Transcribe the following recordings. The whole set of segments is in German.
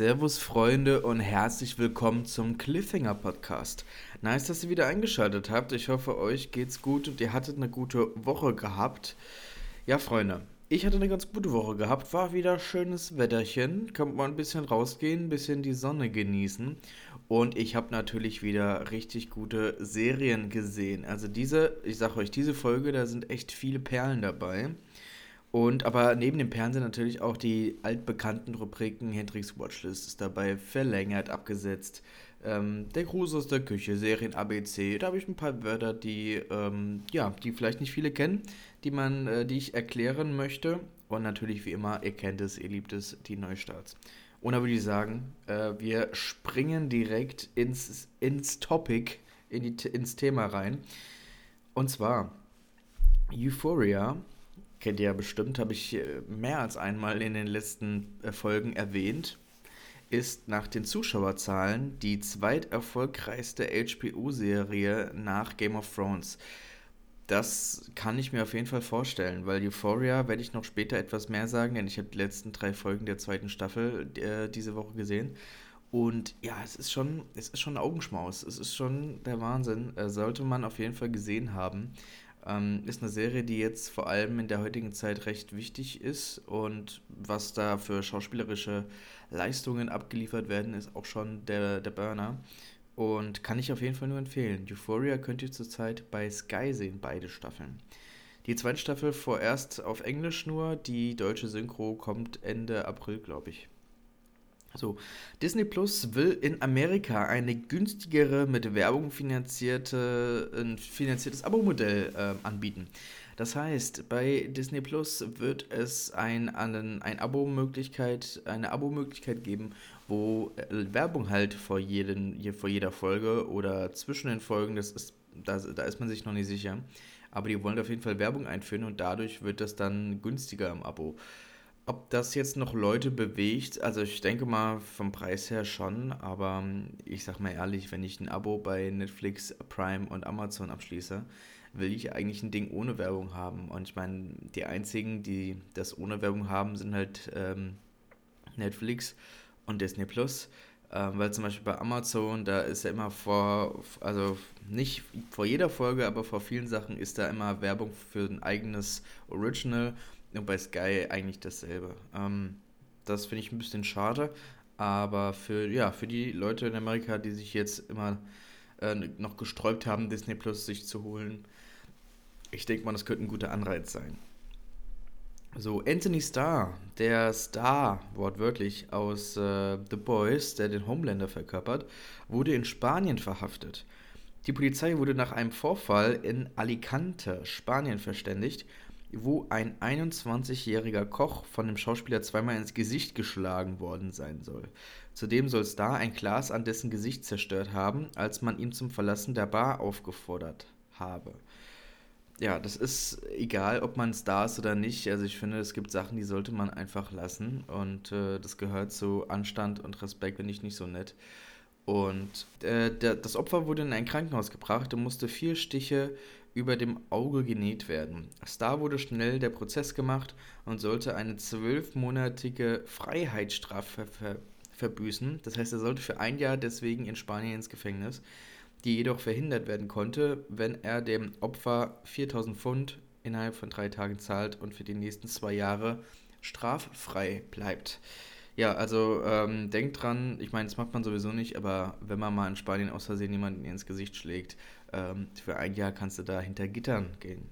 Servus Freunde und herzlich willkommen zum Cliffhanger Podcast. Nice, dass ihr wieder eingeschaltet habt. Ich hoffe, euch geht's gut und ihr hattet eine gute Woche gehabt. Ja, Freunde, ich hatte eine ganz gute Woche gehabt. War wieder schönes Wetterchen. Kommt mal ein bisschen rausgehen, ein bisschen die Sonne genießen. Und ich habe natürlich wieder richtig gute Serien gesehen. Also diese, ich sage euch, diese Folge, da sind echt viele Perlen dabei. Und aber neben Perlen sind natürlich auch die altbekannten Rubriken Hendrix Watchlist ist dabei verlängert, abgesetzt. Ähm, der Gruß aus der Küche, Serien ABC. Da habe ich ein paar Wörter, die, ähm, ja, die vielleicht nicht viele kennen, die man, äh, die ich erklären möchte. Und natürlich wie immer, ihr kennt es, ihr liebt es, die Neustarts. Und da würde ich sagen, äh, wir springen direkt ins, ins Topic, in die, ins Thema rein. Und zwar Euphoria kennt ihr ja bestimmt, habe ich äh, mehr als einmal in den letzten äh, Folgen erwähnt, ist nach den Zuschauerzahlen die zweiterfolgreichste HBO-Serie nach Game of Thrones. Das kann ich mir auf jeden Fall vorstellen, weil Euphoria werde ich noch später etwas mehr sagen, denn ich habe die letzten drei Folgen der zweiten Staffel äh, diese Woche gesehen. Und ja, es ist schon, es ist schon Augenschmaus. Es ist schon der Wahnsinn. Äh, sollte man auf jeden Fall gesehen haben. Ähm, ist eine Serie, die jetzt vor allem in der heutigen Zeit recht wichtig ist und was da für schauspielerische Leistungen abgeliefert werden, ist auch schon der, der Burner. Und kann ich auf jeden Fall nur empfehlen. Euphoria könnt ihr zurzeit bei Sky sehen, beide Staffeln. Die zweite Staffel vorerst auf Englisch nur, die deutsche Synchro kommt Ende April, glaube ich. So, Disney Plus will in Amerika eine günstigere, mit Werbung finanzierte, ein finanziertes Abo-Modell äh, anbieten. Das heißt, bei Disney Plus wird es ein, ein, ein Abo-Möglichkeit, eine Abo-Möglichkeit geben, wo äh, Werbung halt vor, jeden, vor jeder Folge oder zwischen den Folgen, das ist, da, da ist man sich noch nicht sicher. Aber die wollen auf jeden Fall Werbung einführen und dadurch wird das dann günstiger im Abo. Ob das jetzt noch Leute bewegt, also ich denke mal vom Preis her schon, aber ähm, ich sag mal ehrlich, wenn ich ein Abo bei Netflix, Prime und Amazon abschließe, will ich eigentlich ein Ding ohne Werbung haben. Und ich meine, die einzigen, die das ohne Werbung haben, sind halt ähm, Netflix und Disney Plus. Ähm, weil zum Beispiel bei Amazon, da ist ja immer vor, also nicht vor jeder Folge, aber vor vielen Sachen ist da immer Werbung für ein eigenes Original und bei Sky eigentlich dasselbe. Ähm, das finde ich ein bisschen schade, aber für, ja, für die Leute in Amerika, die sich jetzt immer äh, noch gesträubt haben, Disney Plus sich zu holen, ich denke mal, das könnte ein guter Anreiz sein. So, Anthony Starr, der Star, wortwörtlich, aus äh, The Boys, der den Homelander verkörpert, wurde in Spanien verhaftet. Die Polizei wurde nach einem Vorfall in Alicante, Spanien, verständigt wo ein 21-jähriger Koch von dem Schauspieler zweimal ins Gesicht geschlagen worden sein soll. Zudem soll Star ein Glas an dessen Gesicht zerstört haben, als man ihn zum Verlassen der Bar aufgefordert habe. Ja, das ist egal, ob man Star ist oder nicht. Also ich finde, es gibt Sachen, die sollte man einfach lassen. Und äh, das gehört zu Anstand und Respekt, wenn ich nicht so nett. Und äh, der, das Opfer wurde in ein Krankenhaus gebracht und musste vier Stiche über dem Auge genäht werden. Star wurde schnell der Prozess gemacht und sollte eine zwölfmonatige Freiheitsstrafe ver verbüßen. Das heißt, er sollte für ein Jahr deswegen in Spanien ins Gefängnis, die jedoch verhindert werden konnte, wenn er dem Opfer 4000 Pfund innerhalb von drei Tagen zahlt und für die nächsten zwei Jahre straffrei bleibt. Ja, also ähm, denkt dran, ich meine, das macht man sowieso nicht, aber wenn man mal in Spanien aus Versehen jemanden ins Gesicht schlägt, ähm, für ein Jahr kannst du da hinter Gittern gehen.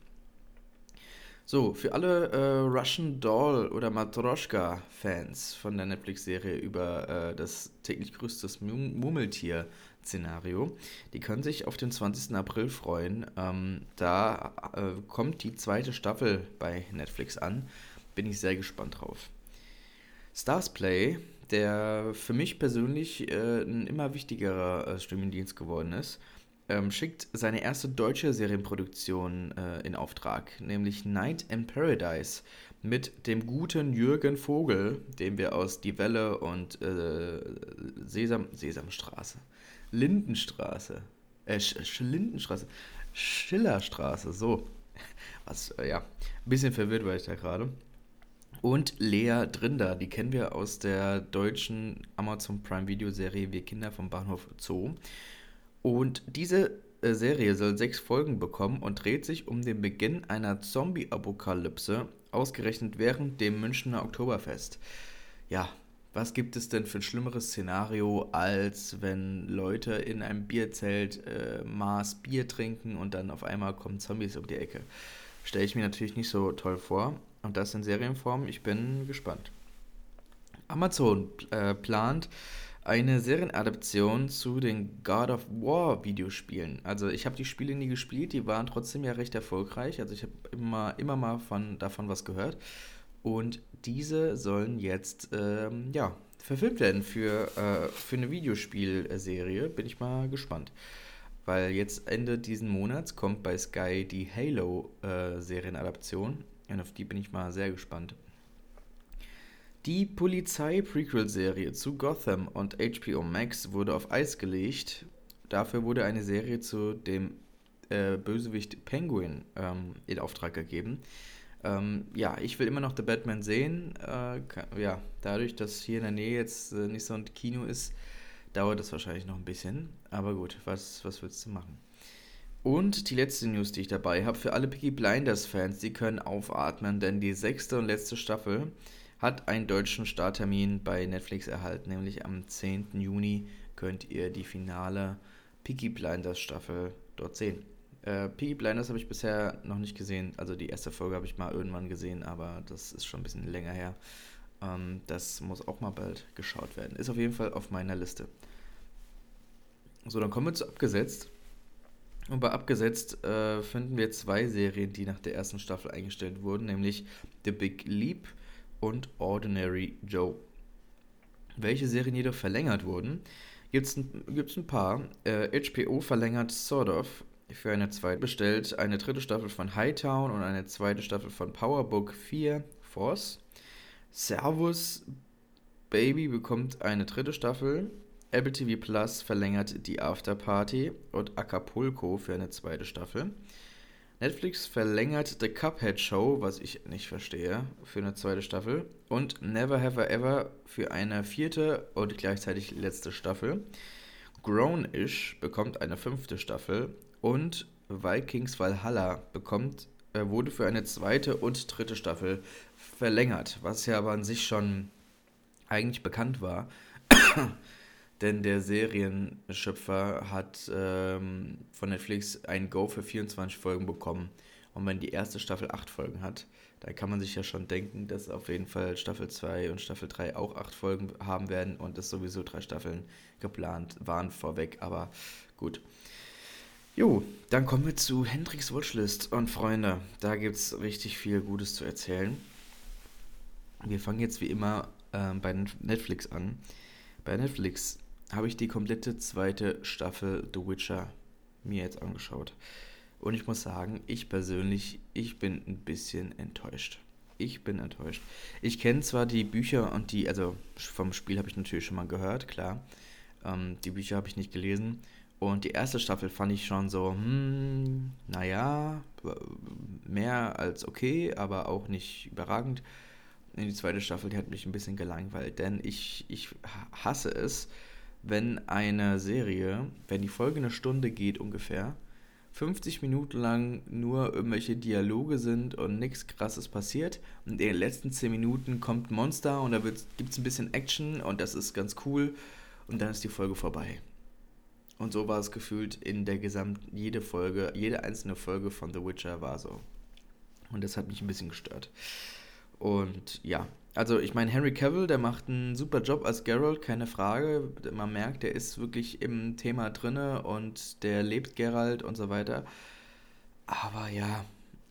So, für alle äh, Russian Doll oder Matroschka-Fans von der Netflix-Serie über äh, das täglich größtes Murmeltier-Szenario, die können sich auf den 20. April freuen. Ähm, da äh, kommt die zweite Staffel bei Netflix an. Bin ich sehr gespannt drauf. Stars Play, der für mich persönlich äh, ein immer wichtigerer äh, Streamingdienst geworden ist, ähm, schickt seine erste deutsche Serienproduktion äh, in Auftrag, nämlich Night in Paradise mit dem guten Jürgen Vogel, den wir aus Die Welle und äh, Sesam, Sesamstraße, Lindenstraße, äh, Sch Lindenstraße, Schillerstraße, so. Was, äh, ja, ein bisschen verwirrt war ich da gerade. Und Lea Drinder, die kennen wir aus der deutschen Amazon Prime Video Serie Wir Kinder vom Bahnhof Zoo. Und diese äh, Serie soll sechs Folgen bekommen und dreht sich um den Beginn einer Zombie-Apokalypse, ausgerechnet während dem Münchner Oktoberfest. Ja, was gibt es denn für ein schlimmeres Szenario, als wenn Leute in einem Bierzelt äh, Maß Bier trinken und dann auf einmal kommen Zombies um die Ecke? Stelle ich mir natürlich nicht so toll vor. Und das in Serienform. Ich bin gespannt. Amazon äh, plant eine Serienadaption zu den God of War Videospielen. Also ich habe die Spiele nie gespielt, die waren trotzdem ja recht erfolgreich. Also ich habe immer, immer mal von, davon was gehört. Und diese sollen jetzt ähm, ja, verfilmt werden für, äh, für eine Videospielserie. Bin ich mal gespannt. Weil jetzt Ende diesen Monats kommt bei Sky die Halo-Serienadaption. Äh, Und auf die bin ich mal sehr gespannt. Die Polizei-Prequel-Serie zu Gotham und HBO Max wurde auf Eis gelegt. Dafür wurde eine Serie zu dem äh, Bösewicht Penguin ähm, in Auftrag gegeben. Ähm, ja, ich will immer noch The Batman sehen. Äh, ja, dadurch, dass hier in der Nähe jetzt äh, nicht so ein Kino ist, dauert das wahrscheinlich noch ein bisschen. Aber gut, was, was willst du machen? Und die letzte News, die ich dabei habe, für alle Peaky Blinders-Fans, die können aufatmen, denn die sechste und letzte Staffel hat einen deutschen Starttermin bei Netflix erhalten, nämlich am 10. Juni könnt ihr die finale Peaky Blinders Staffel dort sehen. Äh, Peaky Blinders habe ich bisher noch nicht gesehen. Also die erste Folge habe ich mal irgendwann gesehen, aber das ist schon ein bisschen länger her. Ähm, das muss auch mal bald geschaut werden. Ist auf jeden Fall auf meiner Liste. So, dann kommen wir zu Abgesetzt. Und bei Abgesetzt äh, finden wir zwei Serien, die nach der ersten Staffel eingestellt wurden, nämlich The Big Leap und Ordinary Joe. Welche Serien jedoch verlängert wurden, gibt es ein, ein paar. Äh, HBO verlängert Sort of für eine zweite, bestellt eine dritte Staffel von Hightown und eine zweite Staffel von Powerbook 4 Force. Servus Baby bekommt eine dritte Staffel. Apple TV Plus verlängert die Afterparty und Acapulco für eine zweite Staffel. Netflix verlängert The Cuphead Show, was ich nicht verstehe, für eine zweite Staffel. Und Never Have I Ever für eine vierte und gleichzeitig letzte Staffel. Grown-ish bekommt eine fünfte Staffel. Und Vikings Valhalla bekommt, äh, wurde für eine zweite und dritte Staffel verlängert, was ja aber an sich schon eigentlich bekannt war. Denn der Serienschöpfer hat ähm, von Netflix ein Go für 24 Folgen bekommen. Und wenn die erste Staffel 8 Folgen hat, dann kann man sich ja schon denken, dass auf jeden Fall Staffel 2 und Staffel 3 auch 8 Folgen haben werden und dass sowieso drei Staffeln geplant waren vorweg. Aber gut. Jo, dann kommen wir zu Hendrix Watchlist. Und Freunde, da gibt es richtig viel Gutes zu erzählen. Wir fangen jetzt wie immer äh, bei Netflix an. Bei Netflix habe ich die komplette zweite Staffel The Witcher mir jetzt angeschaut. Und ich muss sagen, ich persönlich, ich bin ein bisschen enttäuscht. Ich bin enttäuscht. Ich kenne zwar die Bücher und die, also vom Spiel habe ich natürlich schon mal gehört, klar. Ähm, die Bücher habe ich nicht gelesen. Und die erste Staffel fand ich schon so, hm, naja, mehr als okay, aber auch nicht überragend. Die zweite Staffel, die hat mich ein bisschen gelangweilt, denn ich, ich hasse es, wenn eine Serie, wenn die Folge eine Stunde geht ungefähr, 50 Minuten lang nur irgendwelche Dialoge sind und nichts krasses passiert. Und in den letzten 10 Minuten kommt ein Monster und da gibt es ein bisschen Action und das ist ganz cool. Und dann ist die Folge vorbei. Und so war es gefühlt in der gesamten, jede Folge, jede einzelne Folge von The Witcher war so. Und das hat mich ein bisschen gestört. Und ja, also ich meine, Henry Cavill, der macht einen super Job als Geralt, keine Frage. Man merkt, der ist wirklich im Thema drinne und der lebt Geralt und so weiter. Aber ja,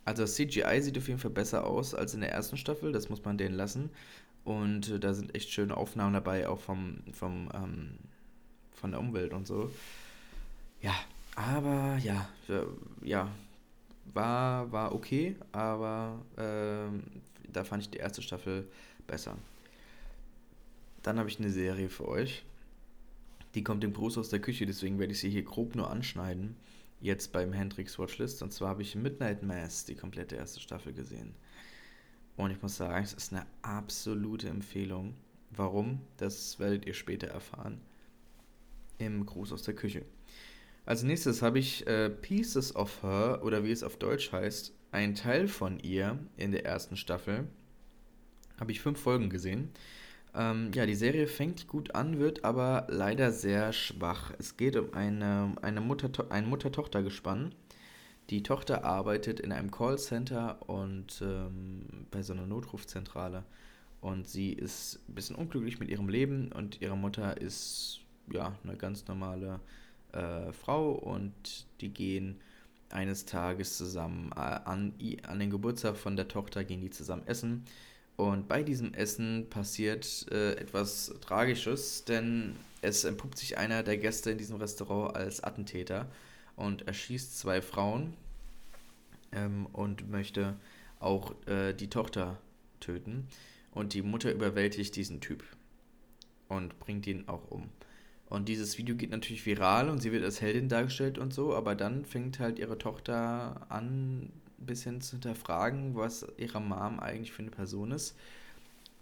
also CGI sieht auf jeden Fall besser aus als in der ersten Staffel, das muss man denen lassen. Und äh, da sind echt schöne Aufnahmen dabei, auch vom, vom, ähm, von der Umwelt und so. Ja, aber ja, ja, war, war okay, aber äh, da fand ich die erste Staffel besser. Dann habe ich eine Serie für euch. Die kommt im Gruß aus der Küche, deswegen werde ich sie hier grob nur anschneiden. Jetzt beim Hendrix Watchlist. Und zwar habe ich Midnight Mass, die komplette erste Staffel gesehen. Und ich muss sagen, es ist eine absolute Empfehlung. Warum? Das werdet ihr später erfahren. Im Gruß aus der Küche. Als nächstes habe ich äh, Pieces of Her, oder wie es auf Deutsch heißt, ein Teil von ihr in der ersten Staffel. Habe ich fünf Folgen gesehen. Ähm, ja, die Serie fängt gut an, wird aber leider sehr schwach. Es geht um eine, eine Mutter, ein Mutter-Tochter-Gespann. Die Tochter arbeitet in einem Callcenter und ähm, bei so einer Notrufzentrale. Und sie ist ein bisschen unglücklich mit ihrem Leben und ihre Mutter ist ja eine ganz normale äh, Frau und die gehen eines Tages zusammen äh, an, an den Geburtstag von der Tochter, gehen die zusammen essen. Und bei diesem Essen passiert äh, etwas Tragisches, denn es entpuppt sich einer der Gäste in diesem Restaurant als Attentäter und erschießt zwei Frauen ähm, und möchte auch äh, die Tochter töten. Und die Mutter überwältigt diesen Typ und bringt ihn auch um. Und dieses Video geht natürlich viral und sie wird als Heldin dargestellt und so, aber dann fängt halt ihre Tochter an, ein bisschen zu hinterfragen, was ihre Mom eigentlich für eine Person ist.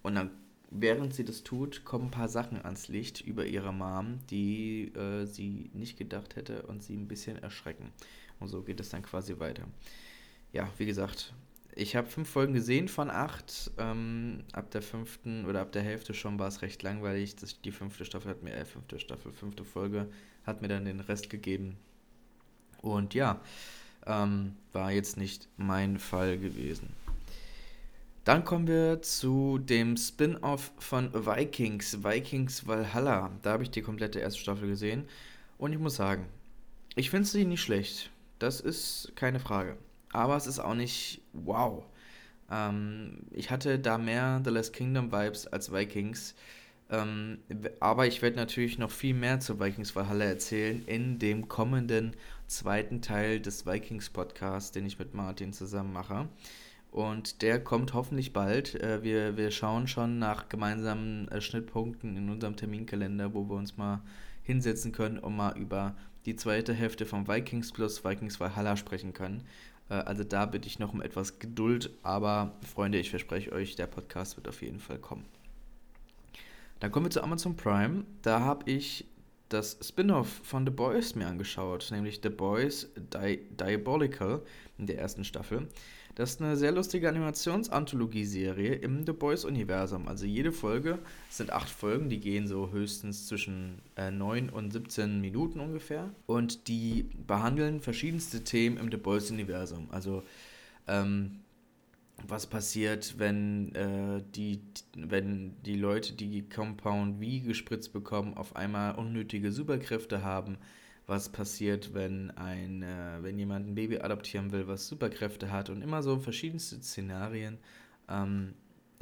Und dann, während sie das tut, kommen ein paar Sachen ans Licht über ihre Mom, die äh, sie nicht gedacht hätte und sie ein bisschen erschrecken. Und so geht es dann quasi weiter. Ja, wie gesagt, ich habe fünf Folgen gesehen von acht. Ähm, ab der fünften oder ab der Hälfte schon war es recht langweilig. Das, die fünfte Staffel hat mir, äh, fünfte Staffel, fünfte Folge hat mir dann den Rest gegeben. Und ja, ähm, war jetzt nicht mein Fall gewesen. Dann kommen wir zu dem Spin-off von Vikings, Vikings Valhalla. Da habe ich die komplette erste Staffel gesehen. Und ich muss sagen, ich finde sie nicht schlecht. Das ist keine Frage aber es ist auch nicht wow. Ähm, ich hatte da mehr The Last Kingdom Vibes als Vikings. Ähm, aber ich werde natürlich noch viel mehr zu Vikings Valhalla erzählen in dem kommenden zweiten Teil des Vikings Podcasts, den ich mit Martin zusammen mache. Und der kommt hoffentlich bald. Äh, wir, wir schauen schon nach gemeinsamen äh, Schnittpunkten in unserem Terminkalender, wo wir uns mal hinsetzen können und mal über die zweite Hälfte von Vikings plus Vikings Valhalla sprechen können. Äh, also da bitte ich noch um etwas Geduld, aber Freunde, ich verspreche euch, der Podcast wird auf jeden Fall kommen. Dann kommen wir zu Amazon Prime. Da habe ich das Spin-off von The Boys mir angeschaut, nämlich The Boys Di Diabolical in der ersten Staffel. Das ist eine sehr lustige Animationsanthologie-Serie im The Boys-Universum. Also jede Folge, sind acht Folgen, die gehen so höchstens zwischen äh, 9 und 17 Minuten ungefähr. Und die behandeln verschiedenste Themen im The Boys-Universum. Also ähm, was passiert, wenn, äh, die, wenn die Leute, die Compound V gespritzt bekommen, auf einmal unnötige Superkräfte haben was passiert, wenn ein, äh, wenn jemand ein Baby adoptieren will, was Superkräfte hat und immer so verschiedenste Szenarien. Ähm,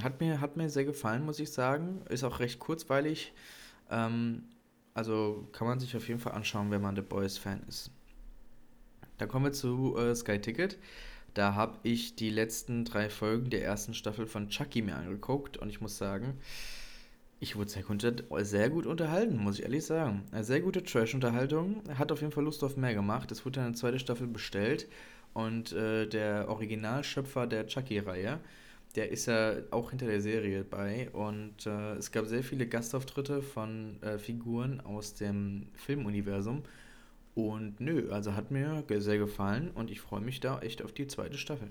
hat, mir, hat mir sehr gefallen, muss ich sagen. Ist auch recht kurzweilig. Ähm, also kann man sich auf jeden Fall anschauen, wenn man The Boys-Fan ist. Dann kommen wir zu äh, Sky Ticket. Da habe ich die letzten drei Folgen der ersten Staffel von Chucky mir angeguckt und ich muss sagen, ich wurde sehr gut, sehr gut unterhalten, muss ich ehrlich sagen. Eine sehr gute Trash-Unterhaltung. Hat auf jeden Fall Lust auf mehr gemacht. Es wurde eine zweite Staffel bestellt. Und äh, der Originalschöpfer der Chucky-Reihe, der ist ja auch hinter der Serie bei. Und äh, es gab sehr viele Gastauftritte von äh, Figuren aus dem Filmuniversum. Und nö, also hat mir sehr gefallen und ich freue mich da echt auf die zweite Staffel.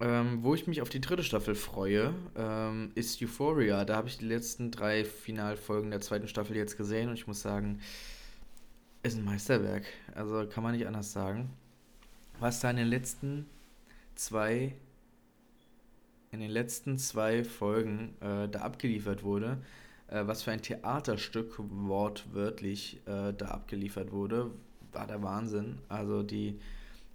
Ähm, wo ich mich auf die dritte Staffel freue, ähm, ist Euphoria. Da habe ich die letzten drei Finalfolgen der zweiten Staffel jetzt gesehen und ich muss sagen, ist ein Meisterwerk. Also kann man nicht anders sagen. Was da in den letzten zwei, in den letzten zwei Folgen äh, da abgeliefert wurde, äh, was für ein Theaterstück wortwörtlich äh, da abgeliefert wurde, war der Wahnsinn. Also die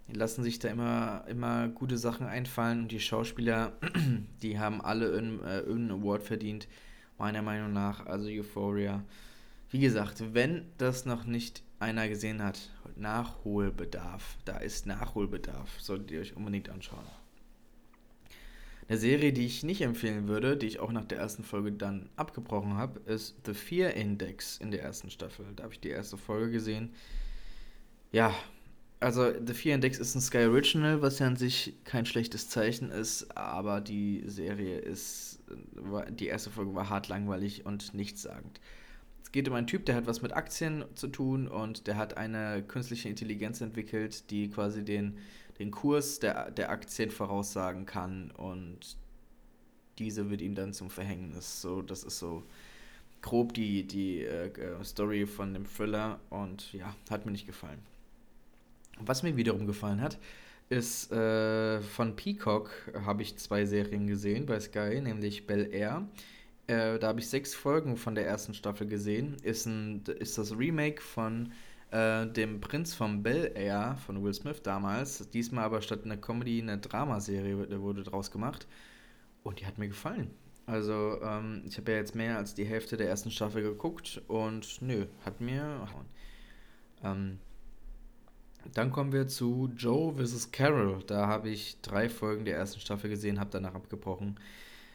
die lassen sich da immer, immer gute Sachen einfallen und die Schauspieler, die haben alle äh, irgendeinen Award verdient, meiner Meinung nach. Also Euphoria. Wie gesagt, wenn das noch nicht einer gesehen hat, Nachholbedarf. Da ist Nachholbedarf. Solltet ihr euch unbedingt anschauen. Eine Serie, die ich nicht empfehlen würde, die ich auch nach der ersten Folge dann abgebrochen habe, ist The Fear Index in der ersten Staffel. Da habe ich die erste Folge gesehen. Ja, also The Fear Index ist ein Sky Original, was ja an sich kein schlechtes Zeichen ist, aber die Serie ist, die erste Folge war hart langweilig und nichtssagend. Es geht um einen Typ, der hat was mit Aktien zu tun und der hat eine künstliche Intelligenz entwickelt, die quasi den, den Kurs der, der Aktien voraussagen kann und diese wird ihm dann zum Verhängnis. So, das ist so grob die, die äh, Story von dem Thriller und ja, hat mir nicht gefallen. Was mir wiederum gefallen hat, ist äh, von Peacock habe ich zwei Serien gesehen bei Sky, nämlich Bel Air. Äh, da habe ich sechs Folgen von der ersten Staffel gesehen. Ist, ein, ist das Remake von äh, dem Prinz von Bel Air von Will Smith damals. Diesmal aber statt einer Comedy eine Dramaserie wurde draus gemacht. Und die hat mir gefallen. Also, ähm, ich habe ja jetzt mehr als die Hälfte der ersten Staffel geguckt und nö, hat mir. Ähm, dann kommen wir zu Joe vs. Carol. Da habe ich drei Folgen der ersten Staffel gesehen, habe danach abgebrochen.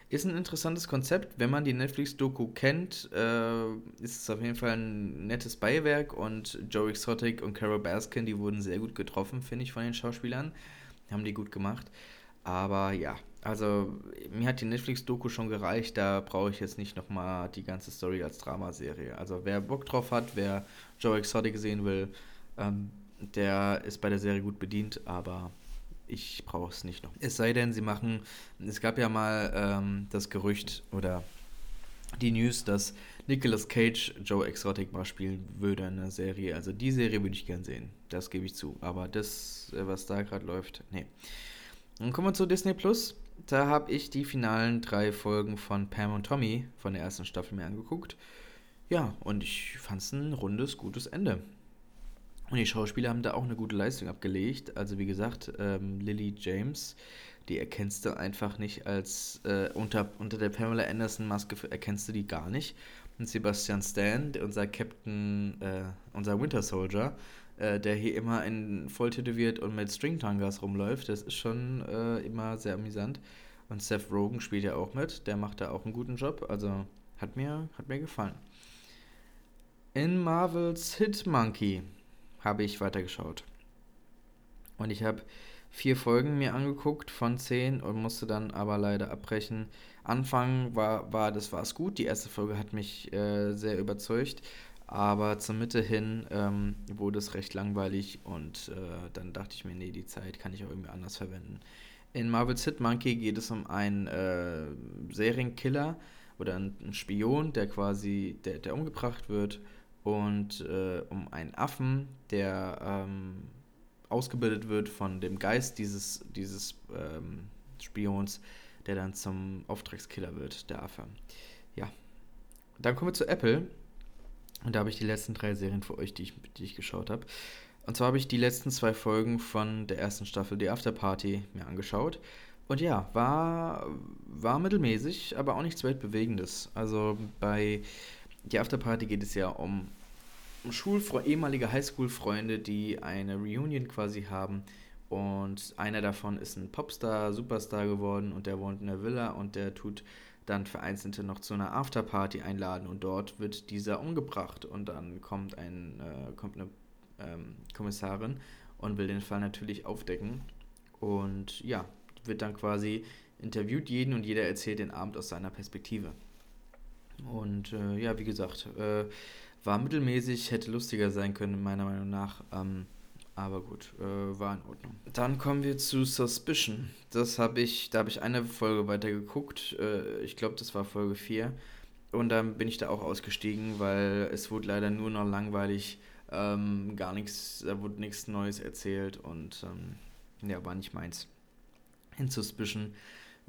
Ist ein interessantes Konzept. Wenn man die Netflix-Doku kennt, äh, ist es auf jeden Fall ein nettes Beiwerk. Und Joe Exotic und Carol Baskin, die wurden sehr gut getroffen, finde ich, von den Schauspielern. Haben die gut gemacht. Aber ja, also mir hat die Netflix-Doku schon gereicht. Da brauche ich jetzt nicht nochmal die ganze Story als Dramaserie. Also wer Bock drauf hat, wer Joe Exotic sehen will, ähm, der ist bei der Serie gut bedient, aber ich brauche es nicht noch. Es sei denn, sie machen, es gab ja mal ähm, das Gerücht oder die News, dass Nicolas Cage Joe Exotic mal spielen würde in der Serie. Also die Serie würde ich gern sehen, das gebe ich zu. Aber das, äh, was da gerade läuft, nee. Dann kommen wir zu Disney Plus. Da habe ich die finalen drei Folgen von Pam und Tommy von der ersten Staffel mir angeguckt. Ja, und ich fand es ein rundes, gutes Ende. Und die Schauspieler haben da auch eine gute Leistung abgelegt. Also wie gesagt, ähm, Lily James, die erkennst du einfach nicht als äh, unter, unter der Pamela Anderson Maske erkennst du die gar nicht. Und Sebastian Stan, unser Captain, äh, unser Winter Soldier, äh, der hier immer in voll und mit Stringtangas rumläuft, das ist schon äh, immer sehr amüsant. Und Seth Rogen spielt ja auch mit, der macht da auch einen guten Job. Also hat mir, hat mir gefallen. In Marvels Hit Monkey habe ich weitergeschaut. Und ich habe vier Folgen mir angeguckt von zehn und musste dann aber leider abbrechen. Anfang war, war das war's gut. Die erste Folge hat mich äh, sehr überzeugt. Aber zur Mitte hin ähm, wurde es recht langweilig und äh, dann dachte ich mir, nee, die Zeit kann ich auch irgendwie anders verwenden. In Marvel's Hit Monkey geht es um einen äh, Serienkiller oder einen Spion, der quasi, der, der umgebracht wird und äh, um einen Affen, der ähm, ausgebildet wird von dem Geist dieses, dieses ähm, Spions, der dann zum Auftragskiller wird, der Affe. Ja. Dann kommen wir zu Apple. Und da habe ich die letzten drei Serien für euch, die ich, die ich geschaut habe. Und zwar habe ich die letzten zwei Folgen von der ersten Staffel, die Afterparty, mir angeschaut. Und ja, war, war mittelmäßig, aber auch nichts weltbewegendes. Also bei die Afterparty geht es ja um Schulfre ehemalige Highschool-Freunde, die eine Reunion quasi haben. Und einer davon ist ein Popstar, Superstar geworden und der wohnt in der Villa und der tut dann Vereinzelte noch zu einer Afterparty einladen und dort wird dieser umgebracht und dann kommt ein äh, kommt eine ähm, Kommissarin und will den Fall natürlich aufdecken und ja wird dann quasi interviewt jeden und jeder erzählt den Abend aus seiner Perspektive. Und äh, ja, wie gesagt, äh, war mittelmäßig, hätte lustiger sein können, meiner Meinung nach. Ähm, aber gut, äh, war in Ordnung. Dann kommen wir zu Suspicion. Das habe ich, da habe ich eine Folge weiter geguckt. Äh, ich glaube, das war Folge 4. Und dann bin ich da auch ausgestiegen, weil es wurde leider nur noch langweilig. Ähm, gar nichts, da wurde nichts Neues erzählt und ähm, ja, war nicht meins. In Suspicion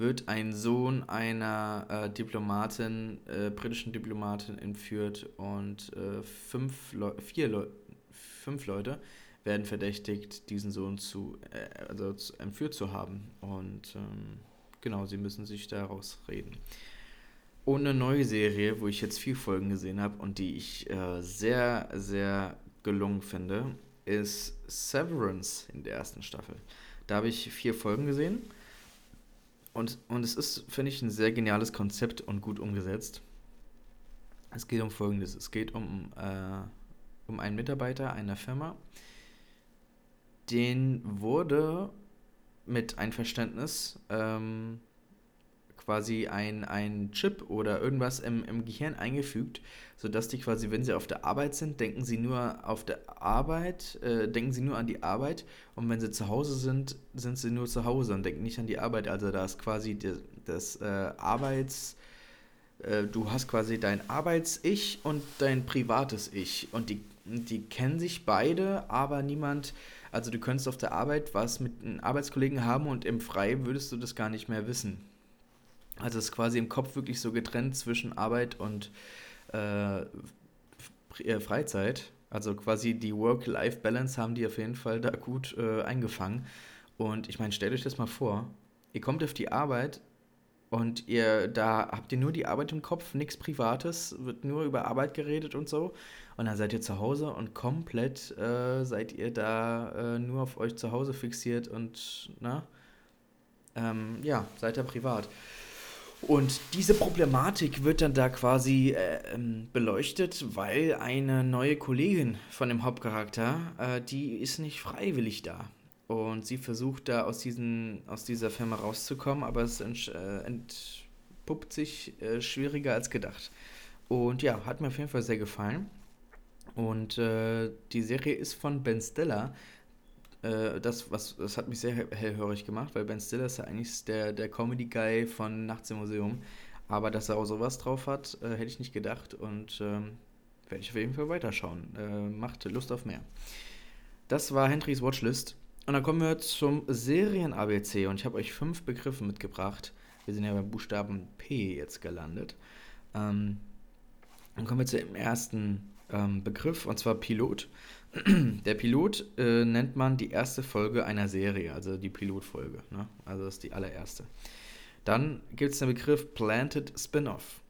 wird ein Sohn einer äh, Diplomatin, äh, britischen Diplomatin entführt und äh, fünf, Leu vier Leu fünf Leute werden verdächtigt, diesen Sohn zu, äh, also zu, entführt zu haben. Und ähm, genau, sie müssen sich daraus reden. Und eine neue Serie, wo ich jetzt vier Folgen gesehen habe und die ich äh, sehr, sehr gelungen finde, ist Severance in der ersten Staffel. Da habe ich vier Folgen gesehen und, und es ist, finde ich, ein sehr geniales Konzept und gut umgesetzt. Es geht um Folgendes. Es geht um, äh, um einen Mitarbeiter einer Firma, den wurde mit Einverständnis ähm, quasi ein, ein Chip oder irgendwas im, im Gehirn eingefügt, sodass die quasi, wenn sie auf der Arbeit sind, denken sie nur auf der Arbeit, äh, denken sie nur an die Arbeit und wenn sie zu Hause sind, sind sie nur zu Hause und denken nicht an die Arbeit. Also da ist quasi die, das äh, Arbeits äh, du hast quasi dein Arbeits-Ich und dein privates Ich. Und die, die kennen sich beide, aber niemand, also du könntest auf der Arbeit was mit einem Arbeitskollegen haben und im Frei würdest du das gar nicht mehr wissen. Also es ist quasi im Kopf wirklich so getrennt zwischen Arbeit und äh, äh Freizeit. Also quasi die Work-Life-Balance haben die auf jeden Fall da gut äh, eingefangen. Und ich meine, stellt euch das mal vor. Ihr kommt auf die Arbeit, und ihr, da habt ihr nur die Arbeit im Kopf, nichts Privates, wird nur über Arbeit geredet und so. Und dann seid ihr zu Hause und komplett äh, seid ihr da äh, nur auf euch zu Hause fixiert und, na, ähm, ja, seid ihr privat. Und diese Problematik wird dann da quasi äh, ähm, beleuchtet, weil eine neue Kollegin von dem Hauptcharakter, äh, die ist nicht freiwillig da. Und sie versucht da aus, diesen, aus dieser Firma rauszukommen, aber es ent, äh, entpuppt sich äh, schwieriger als gedacht. Und ja, hat mir auf jeden Fall sehr gefallen. Und äh, die Serie ist von Ben Stiller. Äh, das, was, das hat mich sehr hellhörig gemacht, weil Ben Stiller ist ja eigentlich der, der Comedy-Guy von Nachts im Museum. Aber dass er auch sowas drauf hat, äh, hätte ich nicht gedacht. Und ähm, werde ich auf jeden Fall weiterschauen. Äh, macht Lust auf mehr. Das war Henrys Watchlist. Und dann kommen wir zum Serien-ABC und ich habe euch fünf Begriffe mitgebracht. Wir sind ja beim Buchstaben P jetzt gelandet. Ähm, dann kommen wir zu dem ersten ähm, Begriff und zwar Pilot. Der Pilot äh, nennt man die erste Folge einer Serie, also die Pilotfolge. Ne? Also das ist die allererste. Dann gibt es den Begriff Planted Spin-off.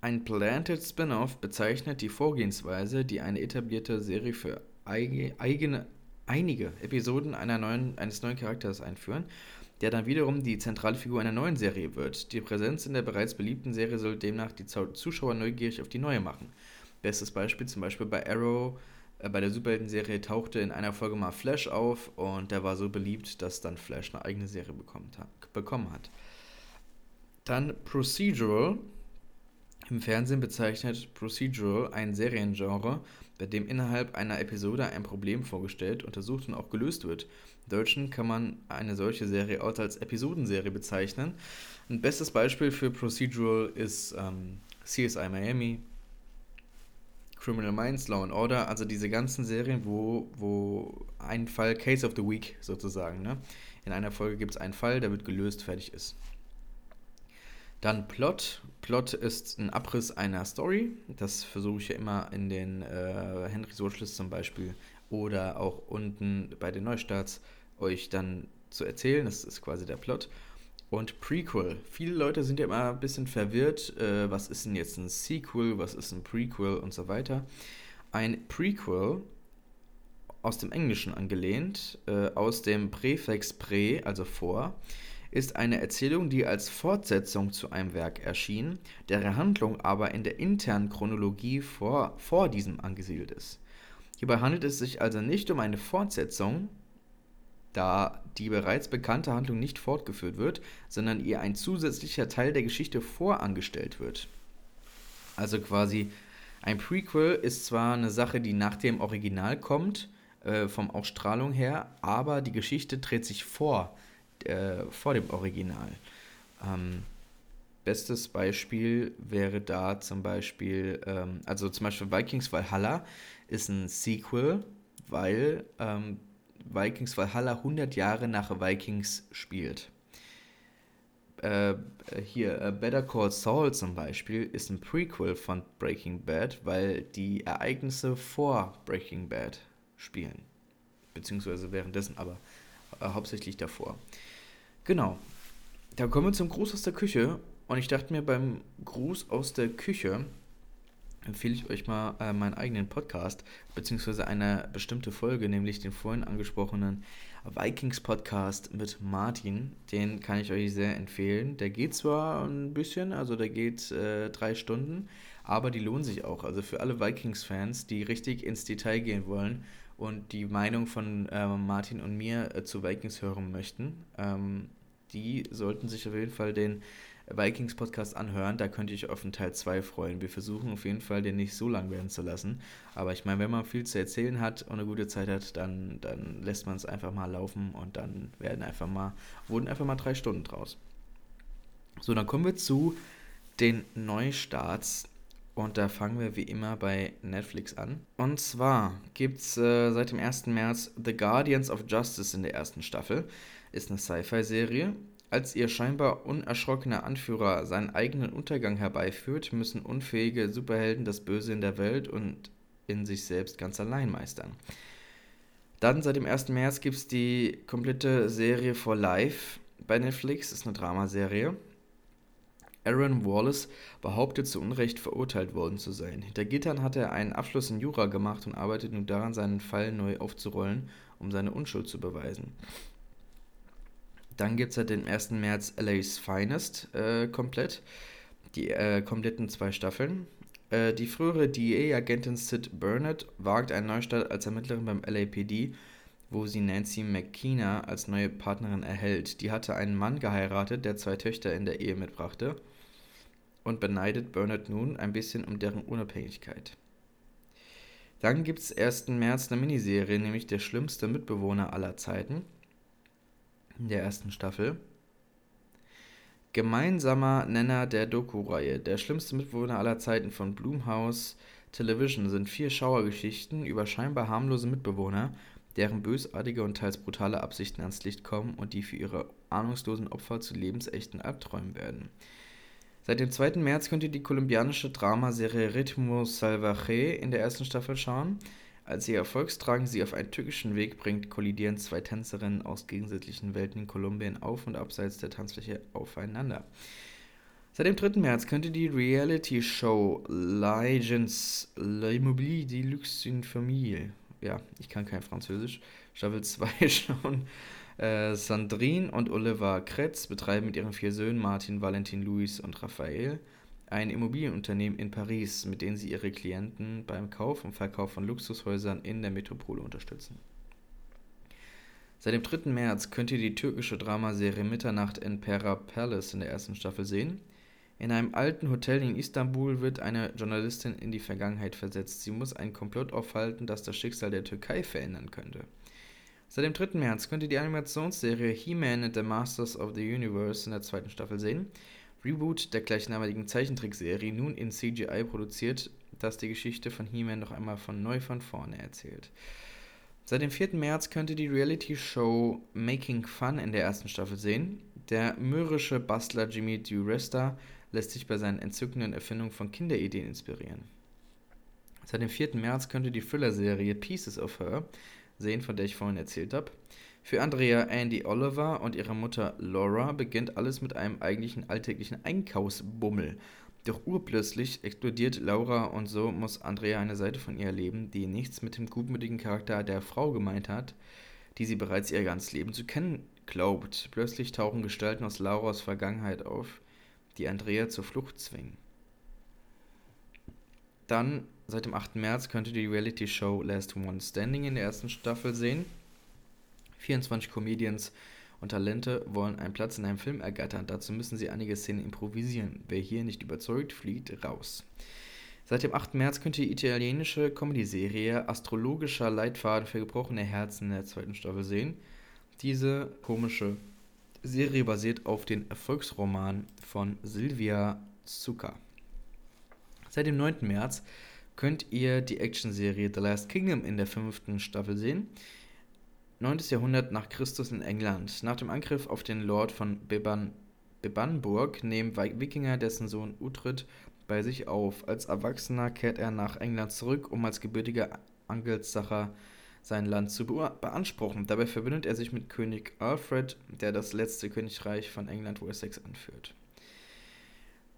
Ein Planted Spin-off bezeichnet die Vorgehensweise, die eine etablierte Serie für eigene einige Episoden neuen, eines neuen Charakters einführen, der dann wiederum die zentrale Figur einer neuen Serie wird. Die Präsenz in der bereits beliebten Serie soll demnach die Zuschauer neugierig auf die neue machen. Bestes Beispiel zum Beispiel bei Arrow, bei der Superhelden-Serie tauchte in einer Folge mal Flash auf und der war so beliebt, dass dann Flash eine eigene Serie bekommen hat. Bekommen hat. Dann Procedural. Im Fernsehen bezeichnet Procedural ein Seriengenre, bei dem innerhalb einer Episode ein Problem vorgestellt, untersucht und auch gelöst wird. Im Deutschen kann man eine solche Serie auch als Episodenserie bezeichnen. Ein bestes Beispiel für Procedural ist ähm, CSI Miami, Criminal Minds, Law and Order, also diese ganzen Serien, wo, wo ein Fall, Case of the Week sozusagen, ne? In einer Folge gibt es einen Fall, der wird gelöst, fertig ist. Dann Plot. Plot ist ein Abriss einer Story. Das versuche ich ja immer in den äh, Henrys Watchlist zum Beispiel oder auch unten bei den Neustarts euch dann zu erzählen. Das ist quasi der Plot. Und Prequel. Viele Leute sind ja immer ein bisschen verwirrt. Äh, was ist denn jetzt ein Sequel? Was ist ein Prequel und so weiter? Ein Prequel aus dem Englischen angelehnt, äh, aus dem Präfix pre, also vor, ist eine Erzählung, die als Fortsetzung zu einem Werk erschien, deren Handlung aber in der internen Chronologie vor, vor diesem angesiedelt ist. Hierbei handelt es sich also nicht um eine Fortsetzung, da die bereits bekannte Handlung nicht fortgeführt wird, sondern ihr ein zusätzlicher Teil der Geschichte vorangestellt wird. Also quasi ein Prequel ist zwar eine Sache, die nach dem Original kommt, äh, vom Ausstrahlung her, aber die Geschichte dreht sich vor äh, vor dem Original. Ähm, bestes Beispiel wäre da zum Beispiel, ähm, also zum Beispiel Vikings Valhalla ist ein Sequel, weil ähm, Vikings Valhalla 100 Jahre nach Vikings spielt. Äh, hier, äh, Better Call Saul zum Beispiel ist ein Prequel von Breaking Bad, weil die Ereignisse vor Breaking Bad spielen. Beziehungsweise währenddessen, aber äh, hauptsächlich davor. Genau. Da kommen wir zum Gruß aus der Küche. Und ich dachte mir, beim Gruß aus der Küche empfehle ich euch mal äh, meinen eigenen Podcast, beziehungsweise eine bestimmte Folge, nämlich den vorhin angesprochenen Vikings Podcast mit Martin. Den kann ich euch sehr empfehlen. Der geht zwar ein bisschen, also der geht äh, drei Stunden, aber die lohnen sich auch. Also für alle Vikings-Fans, die richtig ins Detail gehen wollen und die Meinung von äh, Martin und mir äh, zu Vikings hören möchten, ähm, die sollten sich auf jeden Fall den Vikings Podcast anhören. Da könnte ich auf den Teil 2 freuen. Wir versuchen auf jeden Fall, den nicht so lang werden zu lassen. Aber ich meine, wenn man viel zu erzählen hat und eine gute Zeit hat, dann, dann lässt man es einfach mal laufen und dann werden einfach mal, wurden einfach mal drei Stunden draus. So, dann kommen wir zu den Neustarts. Und da fangen wir wie immer bei Netflix an. Und zwar gibt es äh, seit dem 1. März The Guardians of Justice in der ersten Staffel. Ist eine Sci-Fi-Serie als ihr scheinbar unerschrockener Anführer seinen eigenen Untergang herbeiführt, müssen unfähige Superhelden das Böse in der Welt und in sich selbst ganz allein meistern. Dann seit dem 1. März gibt es die komplette Serie For Life bei Netflix, ist eine Dramaserie. Aaron Wallace behauptet zu Unrecht verurteilt worden zu sein. Hinter Gittern hat er einen Abschluss in Jura gemacht und arbeitet nun daran, seinen Fall neu aufzurollen, um seine Unschuld zu beweisen. Dann gibt es seit dem 1. März LA's Finest äh, komplett. Die äh, kompletten zwei Staffeln. Äh, die frühere DEA-Agentin Sid Burnett wagt einen Neustart als Ermittlerin beim LAPD, wo sie Nancy McKenna als neue Partnerin erhält. Die hatte einen Mann geheiratet, der zwei Töchter in der Ehe mitbrachte und beneidet Burnett nun ein bisschen um deren Unabhängigkeit. Dann gibt es 1. März eine Miniserie, nämlich Der schlimmste Mitbewohner aller Zeiten der ersten Staffel. Gemeinsamer Nenner der Doku-Reihe. Der schlimmste Mitbewohner aller Zeiten von Blumhouse Television sind vier Schauergeschichten über scheinbar harmlose Mitbewohner, deren bösartige und teils brutale Absichten ans Licht kommen und die für ihre ahnungslosen Opfer zu lebensechten Albträumen werden. Seit dem 2. März könnt ihr die kolumbianische Dramaserie Ritmo Salvaje in der ersten Staffel schauen. Als ihr Erfolgstragen sie auf einen tückischen Weg bringt, kollidieren zwei Tänzerinnen aus gegensätzlichen Welten in Kolumbien auf und abseits der Tanzfläche aufeinander. Seit dem 3. März könnt ihr die Reality-Show Legends L'Immobilier Deluxe in Famille, ja, ich kann kein Französisch, Staffel 2 schauen. Äh, Sandrine und Oliver Kretz betreiben mit ihren vier Söhnen Martin, Valentin, Luis und Raphael ein Immobilienunternehmen in Paris, mit dem sie ihre Klienten beim Kauf und Verkauf von Luxushäusern in der Metropole unterstützen. Seit dem 3. März könnt ihr die türkische Dramaserie Mitternacht in Pera Palace in der ersten Staffel sehen. In einem alten Hotel in Istanbul wird eine Journalistin in die Vergangenheit versetzt. Sie muss einen Komplott aufhalten, das das Schicksal der Türkei verändern könnte. Seit dem 3. März könnt ihr die Animationsserie He-Man and the Masters of the Universe in der zweiten Staffel sehen. Reboot der gleichnamigen Zeichentrickserie nun in CGI produziert, das die Geschichte von He-Man noch einmal von neu von vorne erzählt. Seit dem 4. März könnt ihr die Reality-Show Making Fun in der ersten Staffel sehen. Der mürrische Bastler Jimmy DiResta lässt sich bei seinen entzückenden Erfindungen von Kinderideen inspirieren. Seit dem 4. März könnt ihr die Thriller-Serie Pieces of Her sehen, von der ich vorhin erzählt habe. Für Andrea Andy Oliver und ihre Mutter Laura beginnt alles mit einem eigentlichen alltäglichen Einkaufsbummel. Doch urplötzlich explodiert Laura und so muss Andrea eine Seite von ihr erleben, die nichts mit dem gutmütigen Charakter der Frau gemeint hat, die sie bereits ihr ganzes Leben zu kennen glaubt. Plötzlich tauchen Gestalten aus Lauras Vergangenheit auf, die Andrea zur Flucht zwingen. Dann, seit dem 8. März, könnt ihr die Reality-Show Last One Standing in der ersten Staffel sehen. 24 Comedians und Talente wollen einen Platz in einem Film ergattern. Dazu müssen sie einige Szenen improvisieren. Wer hier nicht überzeugt, fliegt raus. Seit dem 8. März könnt ihr die italienische Comedy-Serie Astrologischer Leitfaden für gebrochene Herzen in der zweiten Staffel sehen. Diese komische Serie basiert auf den Erfolgsroman von Silvia Zucker. Seit dem 9. März könnt ihr die Actionserie The Last Kingdom in der fünften Staffel sehen. 9. Jahrhundert nach Christus in England. Nach dem Angriff auf den Lord von Beban, Bebanburg nehmen Wikinger dessen Sohn Uhtred bei sich auf. Als Erwachsener kehrt er nach England zurück, um als gebürtiger Angelssacher sein Land zu beanspruchen. Dabei verbindet er sich mit König Alfred, der das letzte Königreich von England Wessex anführt.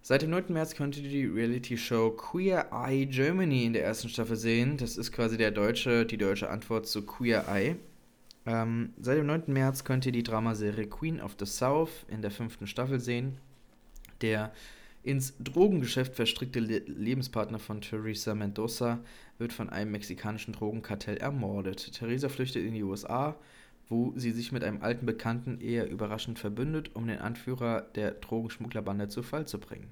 Seit dem 9. März könnt ihr die Reality-Show Queer Eye Germany in der ersten Staffel sehen. Das ist quasi der deutsche, die deutsche Antwort zu Queer Eye. Ähm, seit dem 9. März könnt ihr die Dramaserie Queen of the South in der fünften Staffel sehen. Der Ins Drogengeschäft verstrickte Le Lebenspartner von Teresa Mendoza wird von einem mexikanischen Drogenkartell ermordet. Teresa flüchtet in die USA, wo sie sich mit einem alten Bekannten eher überraschend verbündet, um den Anführer der Drogenschmugglerbande zu Fall zu bringen.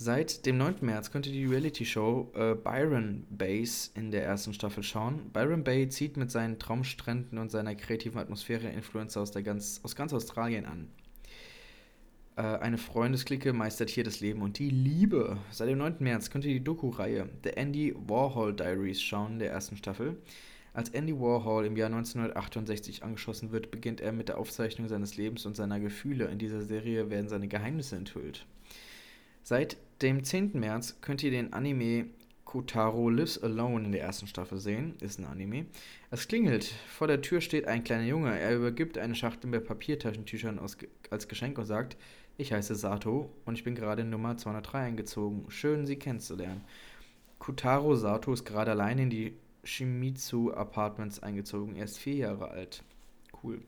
Seit dem 9. März könnt ihr die Reality-Show äh, Byron Bays in der ersten Staffel schauen. Byron Bay zieht mit seinen Traumstränden und seiner kreativen Atmosphäre Influencer aus, der ganz, aus ganz Australien an. Äh, eine Freundesklicke meistert hier das Leben und die Liebe. Seit dem 9. März könnt ihr die Doku-Reihe The Andy Warhol Diaries schauen, in der ersten Staffel. Als Andy Warhol im Jahr 1968 angeschossen wird, beginnt er mit der Aufzeichnung seines Lebens und seiner Gefühle. In dieser Serie werden seine Geheimnisse enthüllt. Seit dem 10. März könnt ihr den Anime Kotaro Lives Alone in der ersten Staffel sehen. Ist ein Anime. Es klingelt. Vor der Tür steht ein kleiner Junge. Er übergibt eine Schachtel mit Papiertaschentüchern als Geschenk und sagt, ich heiße Sato und ich bin gerade in Nummer 203 eingezogen. Schön, Sie kennenzulernen. Kotaro Sato ist gerade allein in die Shimizu Apartments eingezogen. Er ist vier Jahre alt. Cool.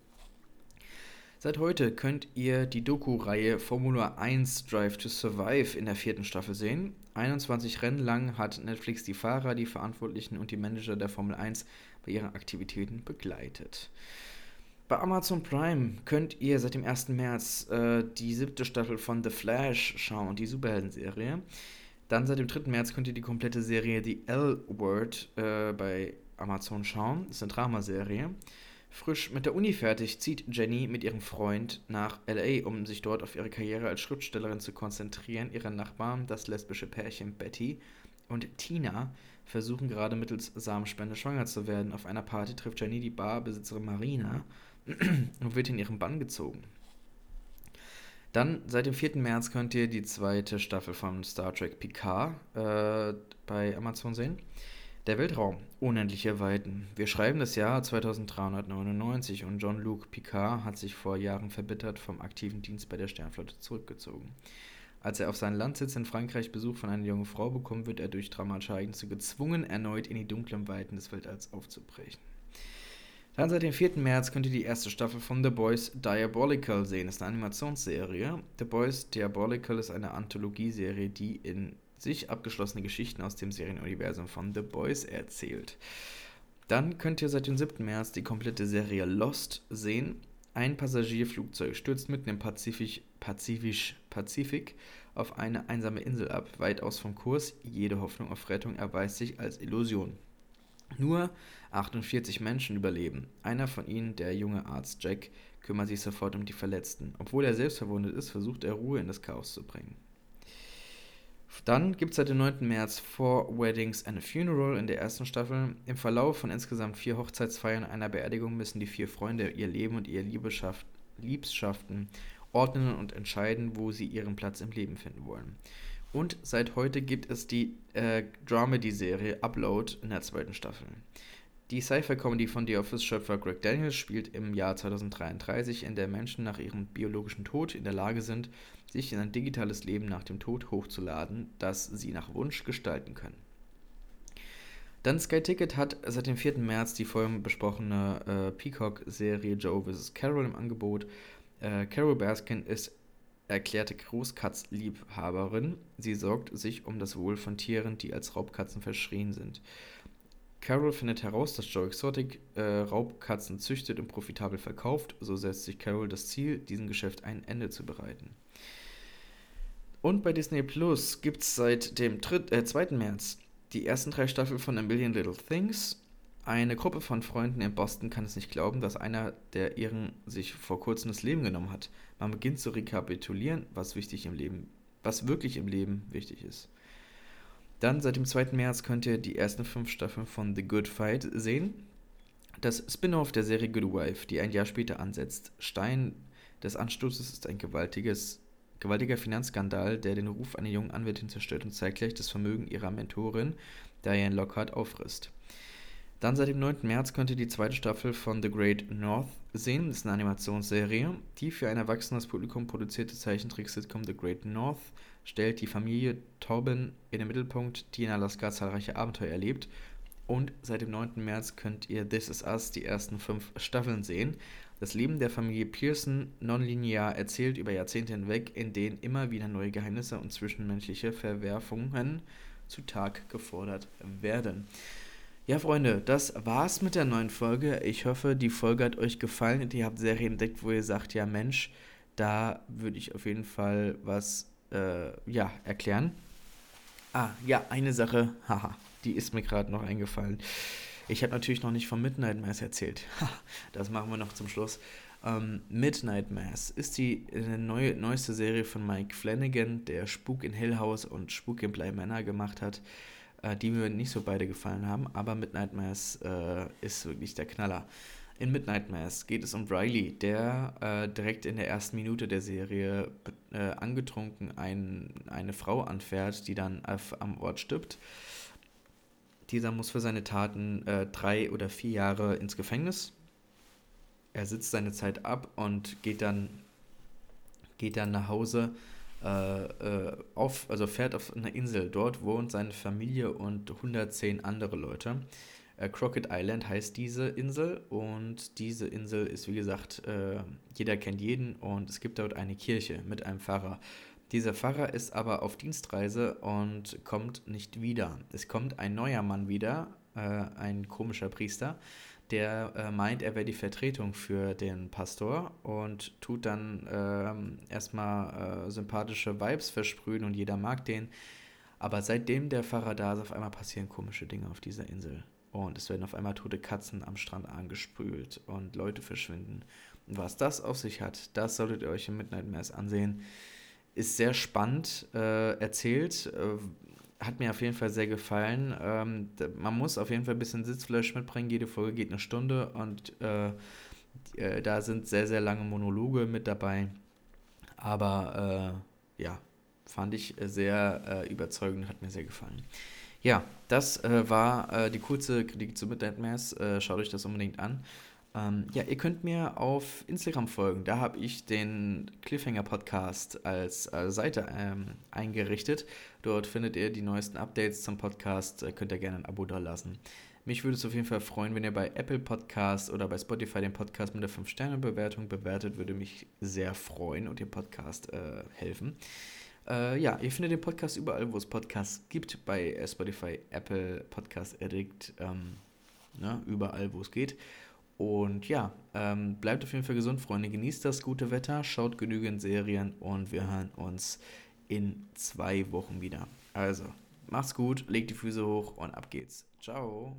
Seit heute könnt ihr die Doku-Reihe Formula 1 Drive to Survive in der vierten Staffel sehen. 21 Rennen lang hat Netflix die Fahrer, die Verantwortlichen und die Manager der Formel 1 bei ihren Aktivitäten begleitet. Bei Amazon Prime könnt ihr seit dem 1. März äh, die siebte Staffel von The Flash schauen, die Superhelden-Serie. Dann seit dem 3. März könnt ihr die komplette Serie The L-Word äh, bei Amazon schauen. Das ist eine Dramaserie. Frisch mit der Uni fertig zieht Jenny mit ihrem Freund nach LA, um sich dort auf ihre Karriere als Schriftstellerin zu konzentrieren. Ihre Nachbarn, das lesbische Pärchen Betty und Tina, versuchen gerade mittels Samenspende schwanger zu werden. Auf einer Party trifft Jenny die Barbesitzerin Marina und wird in ihren Bann gezogen. Dann seit dem 4. März könnt ihr die zweite Staffel von Star Trek Picard äh, bei Amazon sehen. Der Weltraum, unendliche Weiten. Wir schreiben das Jahr 2399 und Jean-Luc Picard hat sich vor Jahren verbittert vom aktiven Dienst bei der Sternflotte zurückgezogen. Als er auf seinen Landsitz in Frankreich Besuch von einer jungen Frau bekommt, wird er durch dramatische Ereignisse gezwungen, erneut in die dunklen Weiten des Weltalls aufzubrechen. Dann seit dem 4. März könnt ihr die erste Staffel von The Boys Diabolical sehen. Das ist eine Animationsserie. The Boys Diabolical ist eine Anthologieserie, die in sich abgeschlossene Geschichten aus dem Serienuniversum von The Boys erzählt. Dann könnt ihr seit dem 7. März die komplette Serie Lost sehen. Ein Passagierflugzeug stürzt mitten im Pazifisch, Pazifisch, Pazifik auf eine einsame Insel ab, weitaus vom Kurs. Jede Hoffnung auf Rettung erweist sich als Illusion. Nur 48 Menschen überleben. Einer von ihnen, der junge Arzt Jack, kümmert sich sofort um die Verletzten. Obwohl er selbst verwundet ist, versucht er Ruhe in das Chaos zu bringen. Dann gibt es seit dem 9. März Four Weddings and a Funeral in der ersten Staffel. Im Verlauf von insgesamt vier Hochzeitsfeiern einer Beerdigung müssen die vier Freunde ihr Leben und ihre Liebschaften ordnen und entscheiden, wo sie ihren Platz im Leben finden wollen. Und seit heute gibt es die äh, Dramedy-Serie Upload in der zweiten Staffel. Die Sci-Fi-Comedy von The Office-Schöpfer Greg Daniels spielt im Jahr 2033, in der Menschen nach ihrem biologischen Tod in der Lage sind, sich in ein digitales Leben nach dem Tod hochzuladen, das sie nach Wunsch gestalten können. Dann Sky Ticket hat seit dem 4. März die vorhin besprochene äh, Peacock-Serie Joe vs. Carol im Angebot. Äh, Carol Baskin ist erklärte Großkatzliebhaberin. Sie sorgt sich um das Wohl von Tieren, die als Raubkatzen verschrien sind. Carol findet heraus, dass Joe Exotic äh, Raubkatzen züchtet und profitabel verkauft. So setzt sich Carol das Ziel, diesem Geschäft ein Ende zu bereiten. Und bei Disney Plus gibt es seit dem 3, äh, 2. März die ersten drei Staffeln von A Million Little Things. Eine Gruppe von Freunden in Boston kann es nicht glauben, dass einer der ihren sich vor kurzem das Leben genommen hat. Man beginnt zu rekapitulieren, was wichtig im Leben, was wirklich im Leben wichtig ist. Dann seit dem 2. März könnt ihr die ersten fünf Staffeln von The Good Fight sehen. Das Spin-off der Serie Good Wife, die ein Jahr später ansetzt. Stein des Anstoßes ist ein gewaltiges gewaltiger Finanzskandal, der den Ruf einer jungen Anwältin zerstört und zeitgleich das Vermögen ihrer Mentorin Diane Lockhart auffrisst. Dann seit dem 9. März könnt ihr die zweite Staffel von The Great North sehen. Das ist eine Animationsserie. Die für ein erwachsenes Publikum produzierte Zeichentrick-Sitcom The Great North stellt die Familie Tobin in den Mittelpunkt, die in Alaska zahlreiche Abenteuer erlebt. Und seit dem 9. März könnt ihr This Is Us die ersten fünf Staffeln sehen. Das Leben der Familie Pearson nonlinear erzählt über Jahrzehnte hinweg, in denen immer wieder neue Geheimnisse und zwischenmenschliche Verwerfungen zutage gefordert werden. Ja, Freunde, das war's mit der neuen Folge. Ich hoffe, die Folge hat euch gefallen und ihr habt Serien entdeckt, wo ihr sagt, ja Mensch, da würde ich auf jeden Fall was äh, ja, erklären. Ah, ja, eine Sache, haha, die ist mir gerade noch eingefallen. Ich habe natürlich noch nicht von Midnight Mass erzählt. das machen wir noch zum Schluss. Ähm, Midnight Mass ist die äh, neue, neueste Serie von Mike Flanagan, der Spuk in Hill House und Spuk in Bly Manor gemacht hat, äh, die mir nicht so beide gefallen haben, aber Midnight Mass äh, ist wirklich der Knaller. In Midnight Mass geht es um Riley, der äh, direkt in der ersten Minute der Serie äh, angetrunken ein, eine Frau anfährt, die dann auf, am Ort stirbt. Dieser muss für seine Taten äh, drei oder vier Jahre ins Gefängnis. Er sitzt seine Zeit ab und geht dann, geht dann nach Hause äh, äh, auf, also fährt auf eine Insel. Dort wohnt seine Familie und 110 andere Leute. Äh, Crockett Island heißt diese Insel und diese Insel ist, wie gesagt, äh, jeder kennt jeden und es gibt dort eine Kirche mit einem Pfarrer. Dieser Pfarrer ist aber auf Dienstreise und kommt nicht wieder. Es kommt ein neuer Mann wieder, äh, ein komischer Priester, der äh, meint, er wäre die Vertretung für den Pastor und tut dann äh, erstmal äh, sympathische Vibes versprühen und jeder mag den. Aber seitdem der Pfarrer da ist, auf einmal passieren komische Dinge auf dieser Insel. Und es werden auf einmal tote Katzen am Strand angespült und Leute verschwinden. Und was das auf sich hat, das solltet ihr euch im Midnight Mass ansehen. Ist sehr spannend äh, erzählt. Hat mir auf jeden Fall sehr gefallen. Ähm, man muss auf jeden Fall ein bisschen Sitzfleisch mitbringen. Jede Folge geht eine Stunde und äh, äh da sind sehr, sehr lange Monologe mit dabei. Aber äh, ja, fand ich sehr äh, überzeugend, hat mir sehr gefallen. Ja, das äh, war die kurze Kritik zu Midnight Mass. Schaut euch das unbedingt an. Ähm, ja, ihr könnt mir auf Instagram folgen. Da habe ich den Cliffhanger Podcast als äh, Seite ähm, eingerichtet. Dort findet ihr die neuesten Updates zum Podcast. Äh, könnt ihr gerne ein Abo da lassen. Mich würde es auf jeden Fall freuen, wenn ihr bei Apple Podcast oder bei Spotify den Podcast mit der 5-Sterne-Bewertung bewertet. Würde mich sehr freuen und dem Podcast äh, helfen. Äh, ja, ihr findet den Podcast überall, wo es Podcasts gibt, bei äh, Spotify, Apple, Podcast Addict, ähm, ne, überall, wo es geht. Und ja, ähm, bleibt auf jeden Fall gesund, Freunde. Genießt das gute Wetter, schaut genügend Serien und wir hören uns in zwei Wochen wieder. Also, macht's gut, legt die Füße hoch und ab geht's. Ciao.